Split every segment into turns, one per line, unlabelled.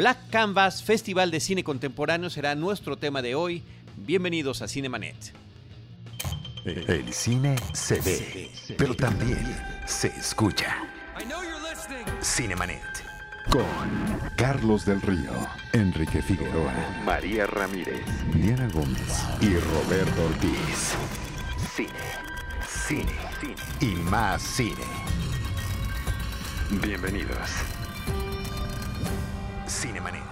Black Canvas Festival de Cine Contemporáneo será nuestro tema de hoy. Bienvenidos a Cinemanet.
El cine se ve, pero también se escucha. Cinemanet. Con Carlos del Río, Enrique Figueroa, María Ramírez, Diana Gómez y Roberto Ortiz. Cine, cine, cine y más cine. Bienvenidos. Cinemanet.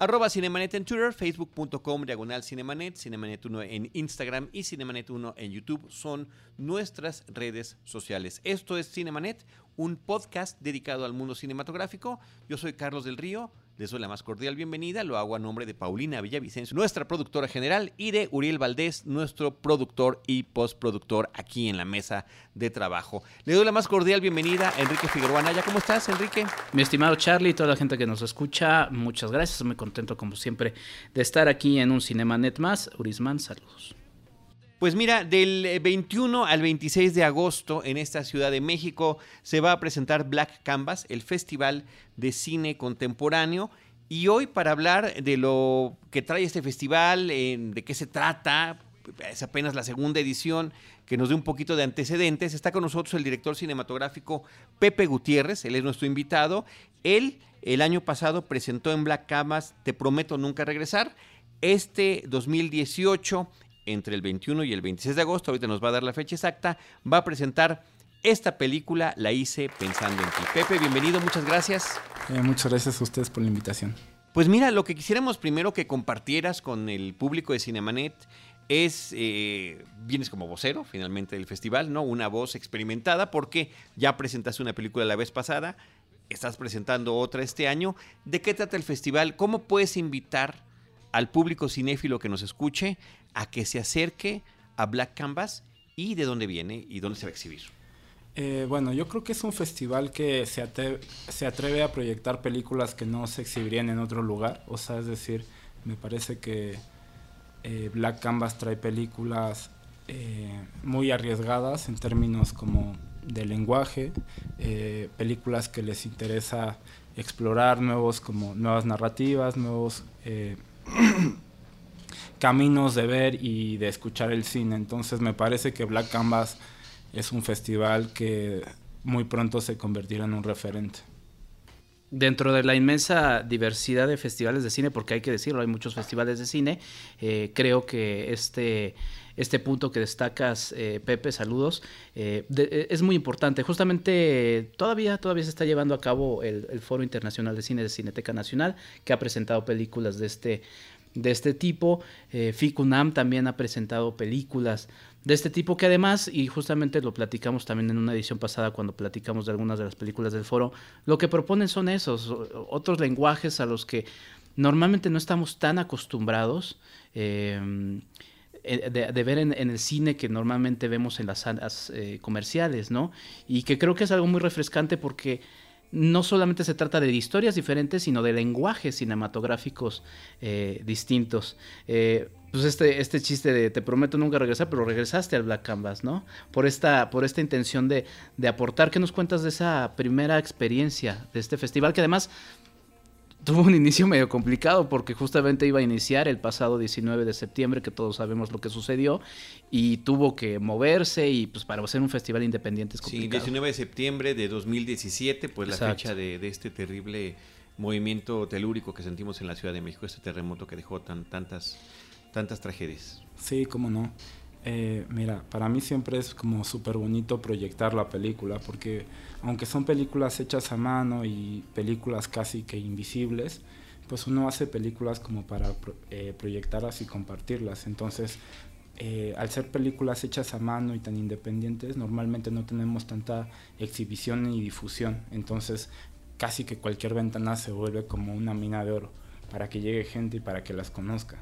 Arroba Cinemanet en Twitter, facebook.com diagonal Cinemanet, Cinemanet1 en Instagram y Cinemanet1 en YouTube son nuestras redes sociales. Esto es Cinemanet, un podcast dedicado al mundo cinematográfico. Yo soy Carlos del Río, les doy la más cordial bienvenida, lo hago a nombre de Paulina Villavicencio, nuestra productora general, y de Uriel Valdés, nuestro productor y postproductor aquí en la mesa de trabajo. Le doy la más cordial bienvenida a Enrique Figueroa. ¿Cómo estás, Enrique?
Mi estimado Charlie, toda la gente que nos escucha, muchas gracias. Muy contento, como siempre, de estar aquí en un Cinemanet más. Urisman, saludos.
Pues mira, del 21 al 26 de agosto en esta Ciudad de México se va a presentar Black Canvas, el festival de cine contemporáneo. Y hoy para hablar de lo que trae este festival, de qué se trata, es apenas la segunda edición, que nos dé un poquito de antecedentes, está con nosotros el director cinematográfico Pepe Gutiérrez, él es nuestro invitado. Él el año pasado presentó en Black Canvas Te prometo nunca regresar. Este 2018 entre el 21 y el 26 de agosto, ahorita nos va a dar la fecha exacta, va a presentar esta película, La hice pensando en ti. Pepe, bienvenido, muchas gracias.
Eh, muchas gracias a ustedes por la invitación.
Pues mira, lo que quisiéramos primero que compartieras con el público de Cinemanet es, eh, vienes como vocero finalmente del festival, ¿no? Una voz experimentada porque ya presentaste una película la vez pasada, estás presentando otra este año. ¿De qué trata el festival? ¿Cómo puedes invitar al público cinéfilo que nos escuche a que se acerque a Black Canvas y de dónde viene y dónde se va a exhibir.
Eh, bueno, yo creo que es un festival que se, se, atreve a proyectar películas que no se exhibirían en otro lugar. O sea, es decir, me parece que eh, Black Canvas trae películas eh, muy arriesgadas en términos como de lenguaje, películas que les interesa explorar nuevos como nuevas narrativas, nuevos caminos de ver y de escuchar el cine. Entonces me parece que Black Canvas es un festival que muy pronto se convertirá en un referente.
Dentro de la inmensa diversidad de festivales de cine, porque hay que decirlo, hay muchos festivales de cine, eh, creo que este, este punto que destacas, eh, Pepe, saludos, eh, es muy importante. Justamente todavía, todavía se está llevando a cabo el, el Foro Internacional de Cine de Cineteca Nacional, que ha presentado películas de este de este tipo. Ficunam también ha presentado películas de este tipo que además, y justamente lo platicamos también en una edición pasada cuando platicamos de algunas de las películas del foro, lo que proponen son esos, otros lenguajes a los que normalmente no estamos tan acostumbrados. Em, eh, de, ver en, el cine que normalmente vemos en las salas eh, comerciales, ¿no? Y que creo que es algo muy refrescante porque no solamente se trata de historias diferentes, sino de lenguajes cinematográficos eh, distintos. Pues este, este chiste de te prometo nunca regresar, pero regresaste al Black Canvas, ¿no? Por esta, por esta intención de, de aportar. ¿Qué nos cuentas de esa primera experiencia de este festival? Que además tuvo un inicio medio complicado porque justamente iba a iniciar el pasado 19 de septiembre, que todos sabemos lo que sucedió, y tuvo que moverse y pues para hacer un festival independiente es complicado.
Sí, 19 de septiembre de 2017, pues la fecha de, este terrible movimiento telúrico que sentimos en la Ciudad de México, este terremoto que dejó tan, tantas, tantas tragedias.
Sí, cómo no. Eh, mira, para mí siempre es como súper bonito proyectar la película, porque aunque son películas hechas a mano y películas casi que invisibles, pues uno hace películas como para eh, proyectarlas y compartirlas. Entonces, eh, al ser películas hechas a mano y tan independientes, normalmente no tenemos tanta exhibición ni difusión. Entonces, casi que cualquier ventana se vuelve como una mina de oro para que llegue gente y para que las conozca.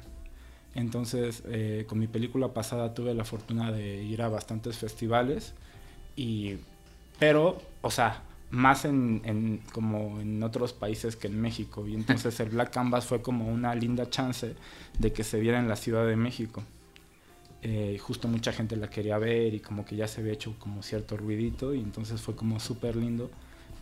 Entonces, eh, con mi película pasada tuve la fortuna de ir a bastantes festivales, y, pero, o sea, más en, como en otros países que en México. Y entonces el Black Canvas fue como una linda chance de que se viera en la Ciudad de México. Eh, justo mucha gente la quería ver y como que ya se había hecho como cierto ruidito y entonces fue como súper lindo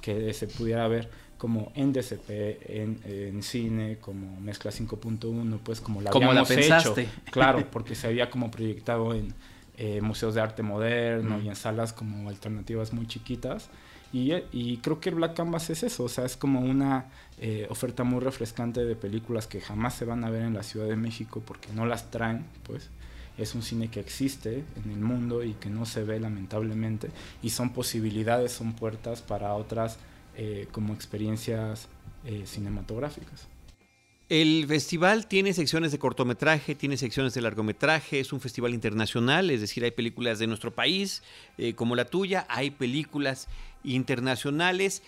que se pudiera ver como en DCP, en, cine, como Mezcla 5.1, pues como la
como la pensaste.
Hecho. Claro, porque se había como proyectado en eh, museos de arte moderno y en salas como alternativas muy chiquitas. Y, y, creo que el Black Canvas es eso, o sea, es como una eh, oferta muy refrescante de películas que jamás se van a ver en la Ciudad de México porque no las traen, pues es un cine que existe en el mundo y que no se ve lamentablemente y son posibilidades, son puertas para otras eh, como experiencias eh, cinematográficas.
El festival tiene secciones de cortometraje, tiene secciones de largometraje, es un festival internacional, es decir, hay películas de nuestro país eh, como la tuya, hay películas internacionales.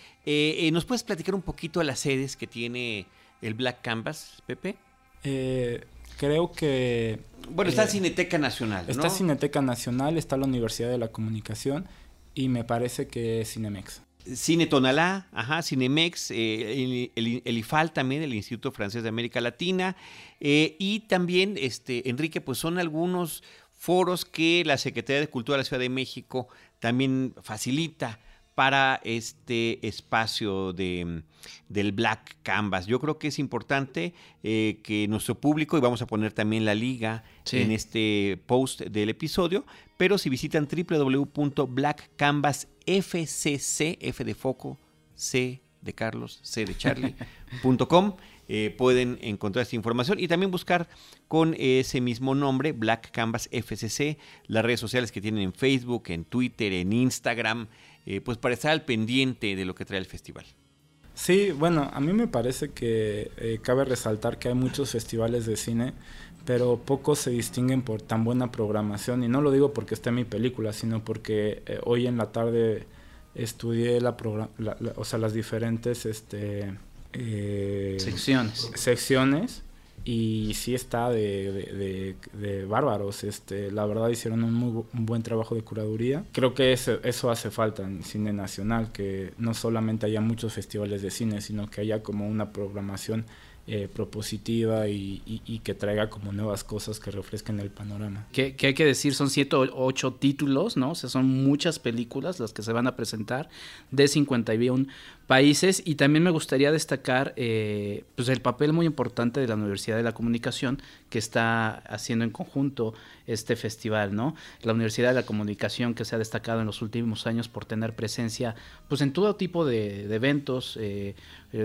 ¿Nos puedes platicar un poquito de las sedes que tiene el Black Canvas, Pepe?
creo que...
Bueno, está Cineteca Nacional.
Está Cineteca Nacional, está la Universidad de la Comunicación y me parece que es Cinemex.
Cine Tonalá, ajá, Cinemex, eh, el, IFAL también, el Instituto Francés de América Latina, eh, y también, este, Enrique, pues son algunos foros que la Secretaría de Cultura de la Ciudad de México también facilita para este espacio de, del Black Canvas. Yo creo que es importante eh, que nuestro público, y vamos a poner también la liga en este post del episodio, pero si visitan www.blackcanvasfcc, F de foco, C de Carlos, C de Charlie.com, eh, pueden encontrar esta información y también buscar con ese mismo nombre, Black Canvas FCC, las redes sociales que tienen en Facebook, en Twitter, en Instagram, eh, pues para estar al pendiente de lo que trae el festival.
Sí, bueno, a mí me parece que eh, cabe resaltar que hay muchos festivales de cine, pero pocos se distinguen por tan buena programación. Y no lo digo porque esté en mi película, sino porque eh, hoy en la tarde estudié la, o sea, las diferentes este,
secciones.
secciones y sí está de, bárbaros. Este, la verdad hicieron un muy buen trabajo de curaduría. Creo que eso, eso hace falta en cine nacional, que no solamente haya muchos festivales de cine, sino que haya como una programación eh, propositiva y, que traiga como nuevas cosas que refresquen el panorama.
Que, hay que decir, son siete o ocho títulos, ¿no? O sea, son muchas películas las que se van a presentar de 51 países y también me gustaría destacar eh, pues el papel muy importante de la Universidad de la Comunicación que está haciendo en conjunto este festival, ¿no? La Universidad de la Comunicación que se ha destacado en los últimos años por tener presencia pues en todo tipo de, eventos eh,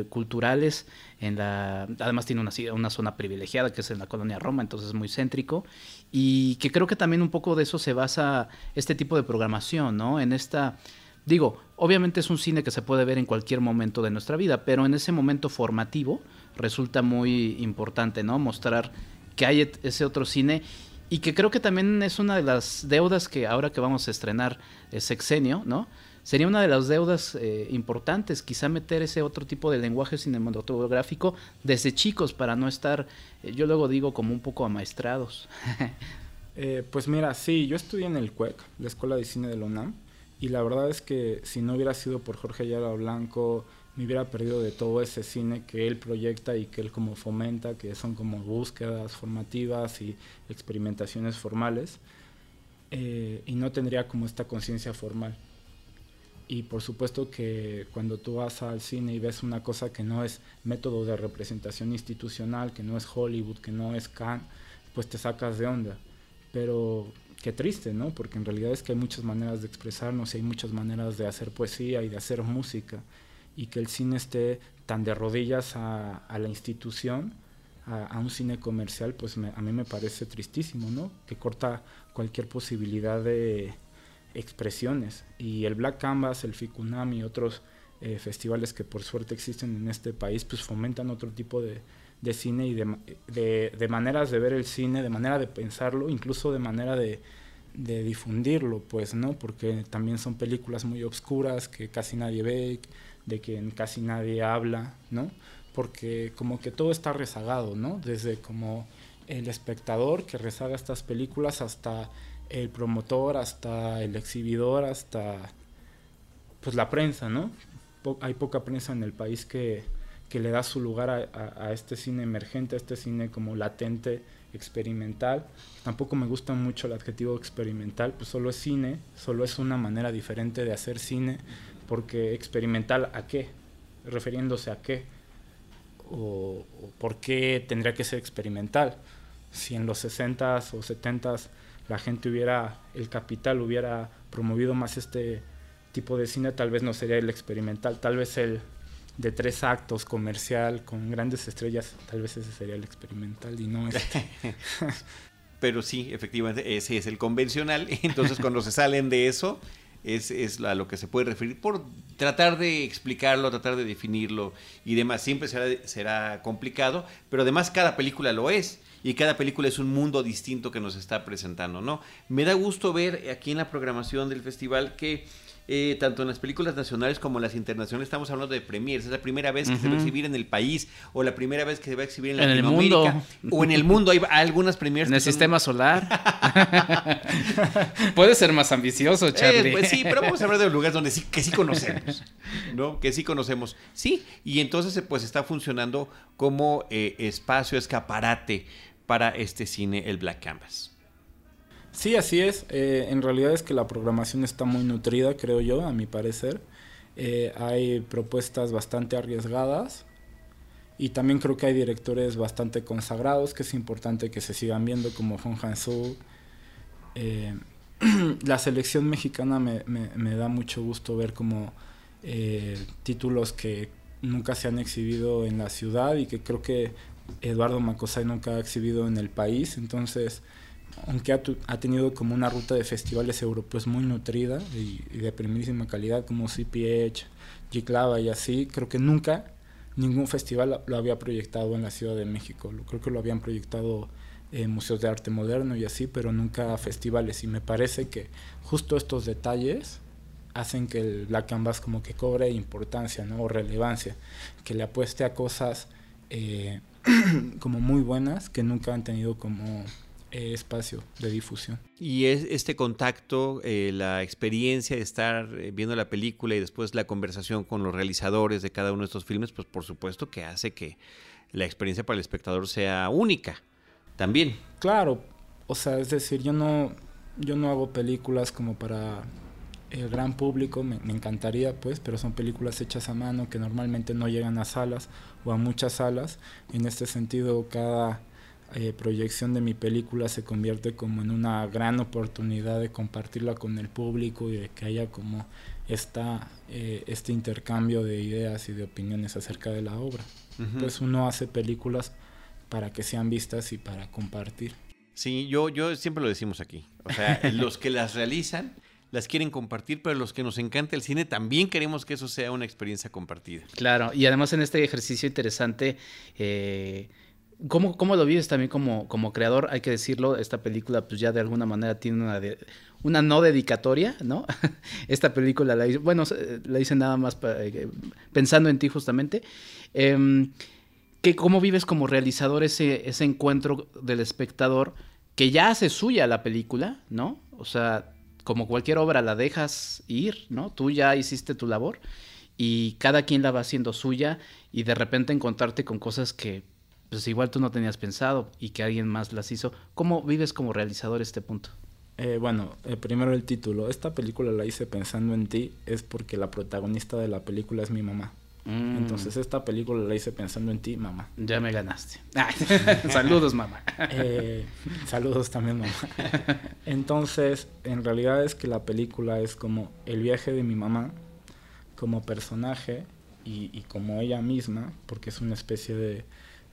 culturales en la, además tiene una, una zona privilegiada que es en la colonia Roma, entonces es muy céntrico y que creo que también un poco de eso se basa este tipo de programación, ¿no? En esta, digo, obviamente es un cine que se puede ver en cualquier momento de nuestra vida, pero en ese momento formativo resulta muy importante, ¿no? Mostrar que hay ese otro cine y que creo que también es una de las deudas que ahora que vamos a estrenar el sexenio, ¿no? sería una de las deudas eh, importantes, quizá meter ese otro tipo de lenguaje cinematográfico desde chicos para no estar, eh, yo luego digo, como un poco amaestrados.
Eh, pues mira, sí, yo estudié en el CUEC, la Escuela de Cine de la UNAM, y la verdad es que si no hubiera sido por Jorge Ayala Blanco, me hubiera perdido de todo ese cine que él proyecta y que él como fomenta, que son como búsquedas formativas y experimentaciones formales, y no tendría como esta conciencia formal. Y por supuesto que cuando tú vas al cine y ves una cosa que no es método de representación institucional, que no es Hollywood, que no es Cannes, pues te sacas de onda. Pero qué triste, ¿no? Porque en realidad es que hay muchas maneras de expresarnos y hay muchas maneras de hacer poesía y de hacer música. Y que el cine esté tan de rodillas a, la institución, a, un cine comercial, pues a mí me parece tristísimo, ¿no? Que corta cualquier posibilidad de expresiones. Y el Black Canvas, el Ficunam y otros eh, festivales que por suerte existen en este país, pues fomentan otro tipo de, cine y de, de, maneras de ver el cine, de manera de pensarlo, incluso de manera de, de difundirlo, pues, ¿no? Porque también son películas muy obscuras que casi nadie ve, de que casi nadie habla, ¿no? Porque como que todo está rezagado, ¿no? Desde como el espectador que rezaga estas películas hasta el promotor hasta el exhibidor, hasta pues la prensa, ¿no? hay poca prensa en el país que, le da su lugar a, este cine emergente, a este cine como latente, experimental. Tampoco me gusta mucho el adjetivo experimental, pues solo es cine, solo es una manera diferente de hacer cine, porque experimental a qué? refiriéndose a qué o, por qué tendría que ser experimental. Si en los 60s o 70s la gente hubiera, el capital hubiera promovido más este tipo de cine, tal vez no sería el experimental, tal vez el de tres actos comercial con grandes estrellas, tal vez ese sería el experimental y no este.
Pero sí, efectivamente, ese es el convencional. Entonces, cuando se salen de eso, es, es, a lo que se puede referir por tratar de explicarlo, tratar de definirlo y demás. Siempre será, será complicado, pero además cada película lo es y cada película es un mundo distinto que nos está presentando, ¿no? Me da gusto ver aquí en la programación del festival que eh, tanto en las películas nacionales como en las internacionales, estamos hablando de premiers. Es la primera vez que se va a exhibir en el país o la primera vez que se va a exhibir en, Latinoamérica.
El
mundo. O en el mundo. Hay algunas premiers.
En el sistema solar. Puede ser más ambicioso, eh, Charlie.
pues sí, pero vamos a hablar de lugares donde sí, que sí conocemos. ¿No? Que sí conocemos. Sí, y entonces pues está funcionando como eh, espacio, escaparate para este cine, el Black Canvas.
Sí, así es. Eh, en realidad es que la programación está muy nutrida, creo yo, a mi parecer. Eh, hay propuestas bastante arriesgadas y también creo que hay directores bastante consagrados que es importante que se sigan viendo como Hong Han-soo. Eh, la selección mexicana me, me, da mucho gusto ver como títulos que nunca se han exhibido en la ciudad y que creo que Eduardo Macosay nunca ha exhibido en el país. Entonces, aunque ha, tenido como una ruta de festivales europeos muy nutrida y, de primerísima calidad, como CPH, G-Clava y así, creo que nunca ningún festival lo había proyectado en la Ciudad de México. Creo que lo habían proyectado en museos de arte moderno y así, pero nunca festivales. Y me parece que justo estos detalles hacen que el Black Canvas como que cobre importancia ¿no? o relevancia, que le apueste a cosas eh, como muy buenas que nunca han tenido como eh, espacio de difusión.
Y es este contacto, eh, la experiencia de estar eh, viendo la película y después la conversación con los realizadores de cada uno de estos filmes, pues por supuesto que hace que la experiencia para el espectador sea única también.
Claro, o sea, es decir, yo no, yo no hago películas como para el gran público, me, me, encantaría pues, pero son películas hechas a mano que normalmente no llegan a salas o a muchas salas. En este sentido, cada eh, proyección de mi película se convierte como en una gran oportunidad de compartirla con el público y de que haya como esta, eh, este intercambio de ideas y de opiniones acerca de la obra. Pues uno hace películas para que sean vistas y para compartir.
Sí, yo, yo siempre lo decimos aquí. O sea, los que las realizan las quieren compartir, pero los que nos encanta el cine también queremos que eso sea una experiencia compartida.
Claro, y además en este ejercicio interesante, eh, ¿Cómo, ¿Cómo, lo vives también como, como creador? Hay que decirlo, esta película pues ya de alguna manera tiene una, una no dedicatoria, ¿no? esta película la hice, bueno, la hice nada más eh, pensando en ti justamente. Eh, ¿Cómo vives como realizador ese, ese encuentro del espectador que ya hace suya la película, ¿no? O sea, como cualquier obra la dejas ir, ¿no? Tú ya hiciste tu labor y cada quien la va haciendo suya y de repente encontrarte con cosas que pues igual tú no tenías pensado y que alguien más las hizo. ¿Cómo vives como realizador este punto?
Eh, bueno, eh, primero el título. Esta película la hice pensando en ti, es porque la protagonista de la película es mi mamá. Mm. Entonces esta película la hice pensando en ti, mamá.
Ya me ganaste. saludos, mamá.
Eh, saludos también, mamá. Entonces, en realidad es que la película es como el viaje de mi mamá como personaje y, y como ella misma, porque es una especie de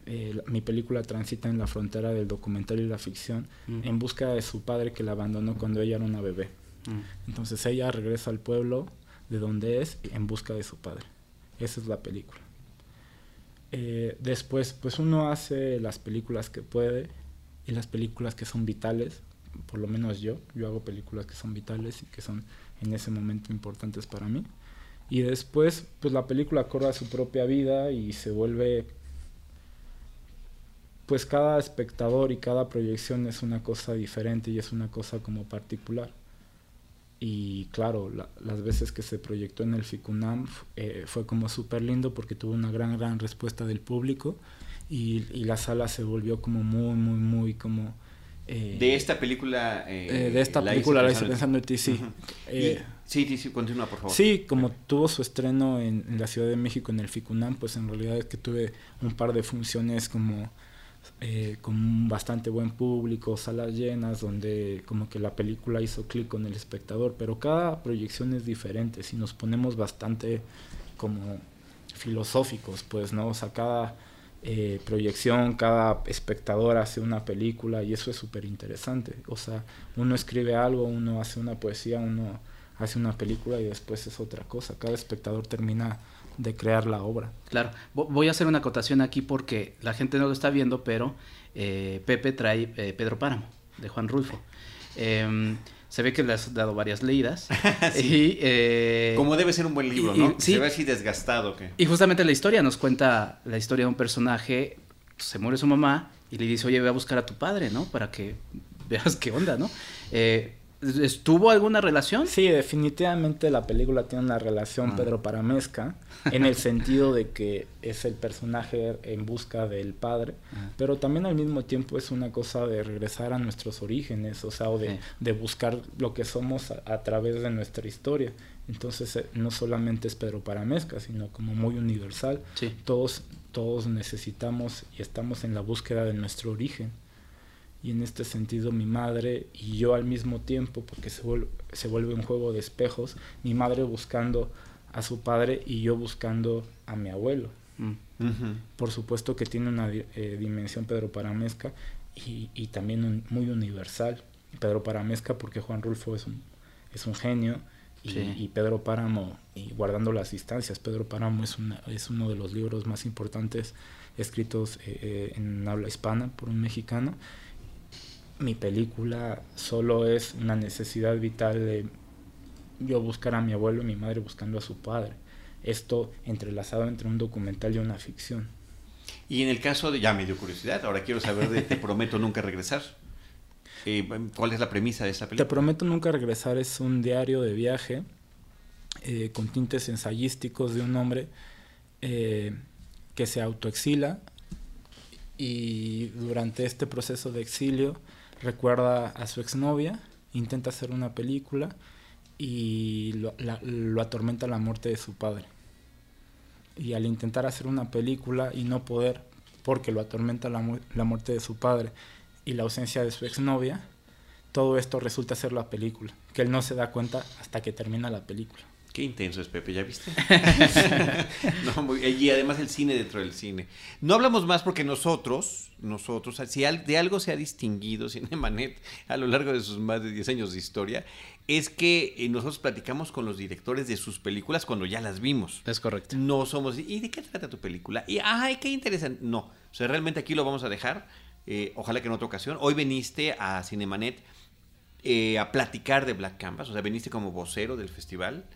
eh, mi película transita en la frontera del documental y la ficción en busca de su padre que la abandonó cuando ella era una bebé. Entonces ella regresa al pueblo de donde es en busca de su padre. Esa es la película. Eh, después, pues uno hace las películas que puede y las películas que son vitales, por lo menos yo, yo hago películas que son vitales y que son en ese momento importantes para mí. Y después, pues la película corre a su propia vida y se vuelve pues cada espectador y cada proyección es una cosa diferente y es una cosa como particular. Y claro, las veces que se proyectó en el FICUNAM eh, fue como súper lindo porque tuvo una gran, gran respuesta del público y, la sala se volvió como muy, muy, muy como
Eh, de esta película.
Eh, de esta película la hice pensando en ti, sí.
sí, sí, continúa, por favor.
Sí, como tuvo su estreno en, la Ciudad de México en el FICUNAM, pues en realidad es que tuve un par de funciones como con un bastante buen público, salas llenas, donde como que la película hizo clic con el espectador, pero cada proyección es diferente, si nos ponemos bastante como filosóficos, pues, ¿no? O cada eh, proyección, cada espectador hace una película y eso es súper interesante. O sea, uno escribe algo, uno hace una poesía, uno hace una película y después es otra cosa. Cada espectador termina de crear la obra.
Claro, voy a hacer una acotación aquí porque la gente no lo está viendo, pero eh, Pepe trae eh, Pedro Páramo, de Juan Rulfo. Em, se ve que le has dado varias leídas. y,
eh, Como debe ser un buen libro, ¿no? Se ve así desgastado. que
Y justamente la historia nos cuenta la historia de un personaje, se muere su mamá y le dice, oye, ve a buscar a tu padre, ¿no? Para que veas qué onda, ¿no? Eh, ¿Estuvo alguna relación?
Sí, definitivamente la película tiene una relación ah. Pedro Paramesca, en el sentido de que es el personaje en busca del padre, ah. pero también al mismo tiempo es una cosa de regresar a nuestros orígenes, o sea, o de, de buscar lo que somos a, través de nuestra historia. Entonces eh, no solamente es Pedro Paramesca, sino como muy universal. Todos, todos necesitamos y estamos en la búsqueda de nuestro origen y en este sentido mi madre y yo al mismo tiempo, porque se vuelve, se vuelve un juego de espejos, mi madre buscando a su padre y yo buscando a mi abuelo. Mm. Por supuesto que tiene una eh, dimensión Pedro Paramesca y, y también muy universal. Pedro Paramesca porque Juan Rulfo es un, es un genio y, Pedro Páramo, y guardando las distancias, Pedro Páramo es, una, es uno de los libros más importantes escritos eh, eh, en habla hispana por un mexicano mi película solo es una necesidad vital de yo buscar a mi abuelo y mi madre buscando a su padre. Esto entrelazado entre un documental y una ficción.
Y en el caso de, ya me dio curiosidad, ahora quiero saber de Te prometo nunca regresar. Eh, ¿Cuál es la premisa de esta película?
Te prometo nunca regresar es un diario de viaje eh, con tintes ensayísticos de un hombre eh, que se autoexila y durante este proceso de exilio recuerda a su exnovia, intenta hacer una película y lo, lo, atormenta la muerte de su padre. Y al intentar hacer una película y no poder, porque lo atormenta la, la muerte de su padre y la ausencia de su exnovia, todo esto resulta ser la película, que él no se da cuenta hasta que termina la película.
Qué intenso es Pepe, ¿ya viste? y además el cine dentro del cine. No hablamos más porque nosotros, nosotros, si de algo se ha distinguido Cinemanet a lo largo de sus más de 10 años de historia, es que eh, nosotros platicamos con los directores de sus películas cuando ya las vimos.
Es correcto.
No somos, ¿y de qué trata tu película? Y, ay, qué interesante. No, o sea, realmente aquí lo vamos a dejar. Eh, ojalá que en otra ocasión. Hoy veniste a Cinemanet eh, a platicar de Black Canvas, o sea, veniste como vocero del festival.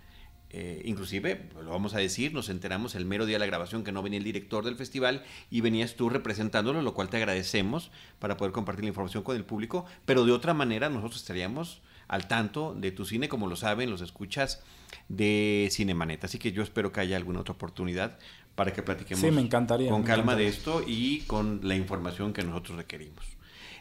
Eh, inclusive, lo vamos a decir, nos enteramos el mero día de la grabación que no venía el director del festival y venías tú representándolo, lo cual te agradecemos para poder compartir la información con el público, pero de otra manera nosotros estaríamos al tanto de tu cine, como lo saben, los escuchas de Cinemanet. Así que yo espero que haya alguna otra oportunidad para que platiquemos
me encantaría,
con calma de esto y con la información que nosotros requerimos.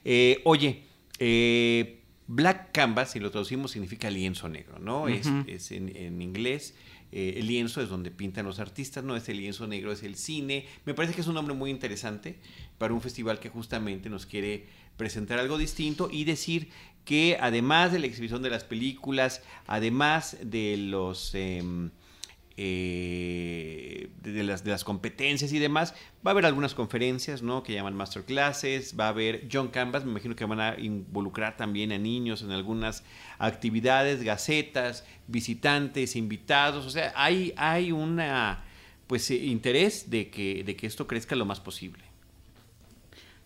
Eh, oye, eh, Black canvas, si lo traducimos, significa lienzo negro, ¿no? Es, en, inglés. Eh, el lienzo es donde pintan los artistas, ¿no? Ese lienzo negro es el cine. Me parece que es un nombre muy interesante para un festival que justamente nos quiere presentar algo distinto y decir que además de la exhibición de las películas, además de los... Em, eh, de, las, competencias y demás. Va a haber algunas conferencias, ¿no? Que llaman masterclasses, va a haber John Canvas, me imagino que van a involucrar también a niños en algunas actividades, gacetas, visitantes, invitados, o sea, hay, hay una pues eh, interés de que, de que esto crezca lo más posible.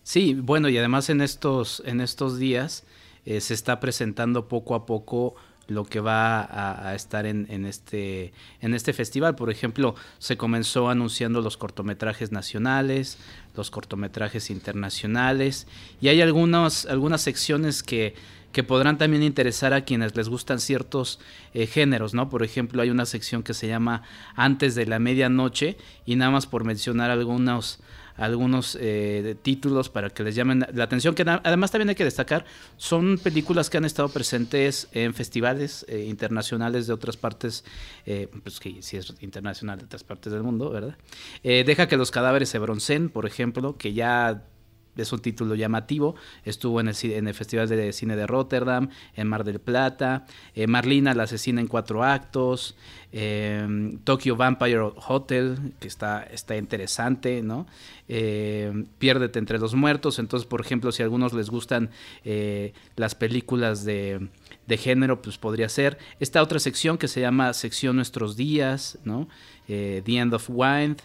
Sí, bueno, y además en estos, en estos días eh, se está presentando poco a poco lo que va a, estar en, este, en este festival. Por ejemplo, se comenzó anunciando los cortometrajes nacionales, los cortometrajes internacionales, y hay algunas, algunas secciones que, que podrán también interesar a quienes les gustan ciertos eh, géneros, ¿no? Por ejemplo, hay una sección que se llama Antes de la Medianoche y nada más por mencionar algunos algunos eh, títulos para que les llamen la atención, que además también hay que destacar, son películas que han estado presentes en festivales eh, internacionales de otras partes, eh, pues que si es internacional de otras partes del mundo, ¿verdad? deja que los cadáveres se broncen, por ejemplo, que ya es un título llamativo. Estuvo en el, en Festival de Cine de Rotterdam, en Mar del Plata. Eh, Marlina, la asesina en cuatro actos. Eh, Tokyo Vampire Hotel, que está, está interesante, ¿no? Eh, Piérdete entre los muertos. Entonces, por ejemplo, si a algunos les gustan las películas de, de, género, pues podría ser. Esta otra sección que se llama Sección Nuestros Días, ¿no? The End of Wind.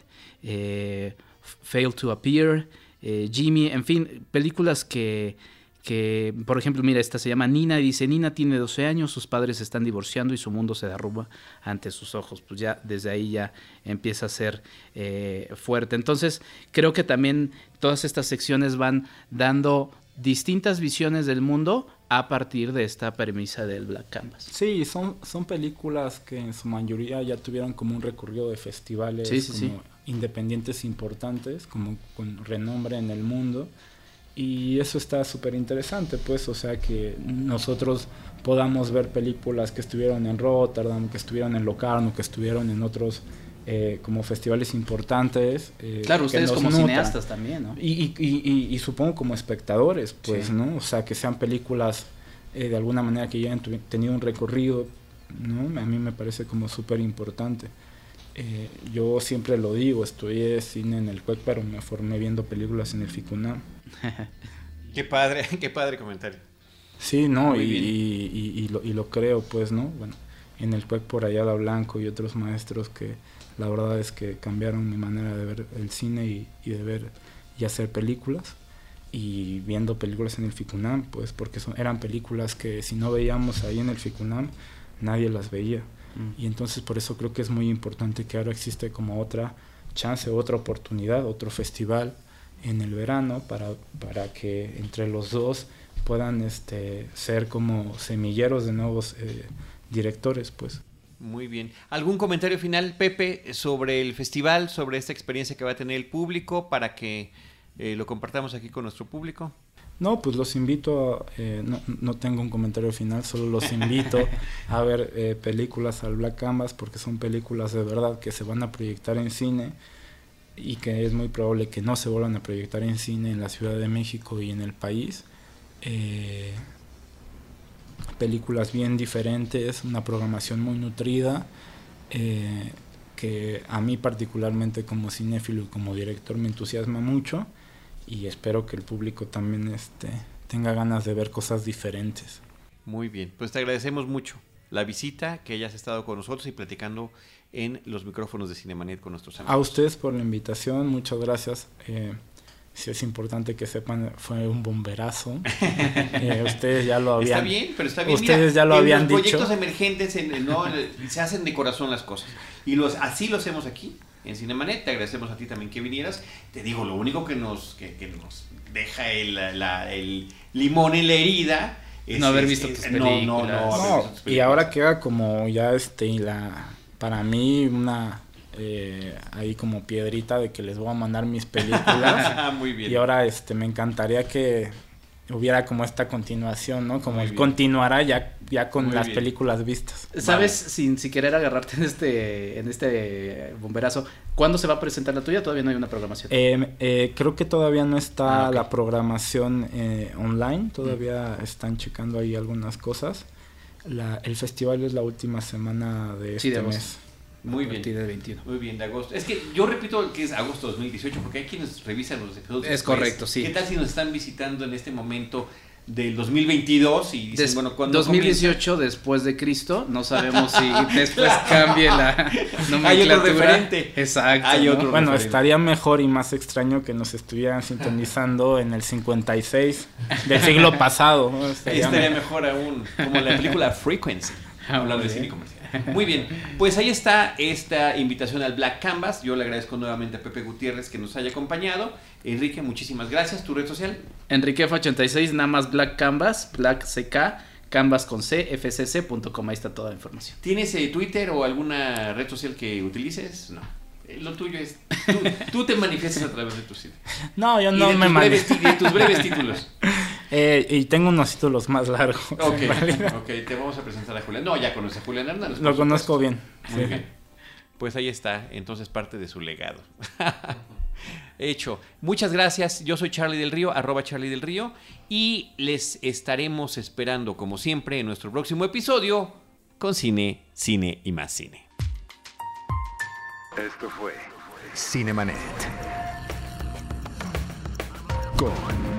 Fail to Appear. Eh, Jimmy, en fin, películas que, que, por ejemplo, mira, esta se llama Nina y dice, Nina tiene 12 años, sus padres se están divorciando y su mundo se derrumba ante sus ojos. Pues ya desde ahí ya empieza a ser eh, fuerte. Entonces, creo que también todas estas secciones van dando distintas visiones del mundo a partir de esta premisa del Black Canvas.
Sí, son, son películas que en su mayoría ya tuvieron como un recorrido de festivales independientes importantes, como con renombre en el mundo. Y eso está súper interesante, pues, o sea, que nosotros podamos ver películas que estuvieron en Rotterdam, que estuvieron en Locarno, que estuvieron en otros eh, como festivales importantes.
Eh, claro, ustedes como cineastas también, ¿no?
Y, y, y, supongo como espectadores, pues, ¿no? O sea, que sean películas eh, de alguna manera que ya hayan tenido un recorrido, ¿no? A mí me parece como súper importante. Eh, yo siempre lo digo, estudié cine en el CUEC, pero me formé viendo películas en el FICUNAM.
qué padre, qué padre comentario.
Sí, no, y, y, lo, y, lo, creo, pues, ¿no? Bueno, en el CUEC por allá Blanco y otros maestros que la verdad es que cambiaron mi manera de ver el cine y, de ver y hacer películas. Y viendo películas en el FICUNAM, pues, porque son, eran películas que si no veíamos ahí en el FICUNAM, nadie las veía. Y entonces por eso creo que es muy importante que ahora existe como otra chance, otra oportunidad, otro festival en el verano para, para que entre los dos puedan este, ser como semilleros de nuevos eh, directores, pues.
Muy bien. ¿Algún comentario final, Pepe, sobre el festival, sobre esta experiencia que va a tener el público para que eh, lo compartamos aquí con nuestro público?
No, pues los invito, eh, no, no, tengo un comentario final, solo los invito a ver eh, películas al Black Canvas porque son películas de verdad que se van a proyectar en cine y que es muy probable que no se vuelvan a proyectar en cine en la Ciudad de México y en el país. Eh, películas bien diferentes, una programación muy nutrida, que a mí particularmente como cinéfilo y como director me entusiasma mucho y espero que el público también este, tenga ganas de ver cosas diferentes.
Muy bien, pues te agradecemos mucho la visita, que hayas estado con nosotros y platicando en los micrófonos de Cinemanet con nuestros amigos.
A ustedes por la invitación, muchas gracias. Eh, si es importante que sepan, fue un bomberazo. Eh, ustedes ya lo habían.
Está bien, pero está bien.
Ustedes ya lo habían
los
dicho.
Proyectos emergentes ¿no? se hacen de corazón las cosas. Y los, así lo hacemos aquí en Cinemanet. Te agradecemos a ti también que vinieras. Te digo, lo único que nos, que, que nos deja el, la, el, limón en la herida
es, no haber visto tus películas.
No, no, no. Y ahora queda como ya este, la, para mí una eh, ahí como piedrita de que les voy a mandar mis películas.
Muy bien.
Y ahora este me encantaría que hubiera como esta continuación, ¿no? Como el continuará ya, ya con las películas vistas.
¿Sabes, sin, si querer agarrarte en este, en este bomberazo, cuándo se va a presentar la tuya? Todavía no hay una programación.
Eh, eh, creo que todavía no está ah, la programación eh, online, todavía mm. están checando ahí algunas cosas. La, el festival es la última semana de este mes.
Muy bien.
Del 21.
Muy bien, de agosto. Es que yo repito que es agosto 2018 porque hay quienes revisan los episodios.
Es correcto, sí.
¿Qué tal si nos están visitando en este momento del 2022 y dicen, bueno, cuando
2018 después de Cristo, no sabemos si después cambie la
nomenclatura. Hay otro referente.
Exacto.
Hay otro
bueno, estaría mejor y más extraño que nos estuvieran sintonizando en el 56 del siglo pasado.
Estaría, estaría mejor aún, como la película Frequency, hablando de cine comercial. Muy bien, pues ahí está esta invitación al Black Canvas. Yo le agradezco nuevamente a Pepe Gutiérrez que nos haya acompañado. Enrique, muchísimas gracias. ¿Tu red social?
Enriquef86, nada más Black Canvas, Black CK, Canvas con C, fcc.com. Ahí está toda la información.
¿Tienes eh, Twitter o alguna red social que utilices? No. Eh, Lo tuyo es. Tú, tú te manifiestas a través de tu sitio.
No, yo
Y
no
de
me
ti- de tus breves títulos.
Eh, y tengo unos títulos más largos.
Ok,
en realidad.
ok, te vamos a presentar a Julián. No, ya conoces a Julián Hernández.
Lo conozco
supuesto.
bien.
Muy
sí.
bien. Pues ahí está, entonces parte de su legado. Hecho. Muchas gracias. Yo soy Charlie del Río, arroba Charlie del Río, y les estaremos esperando, como siempre, en nuestro próximo episodio con cine, cine y más cine.
Esto fue Cinemanet. Con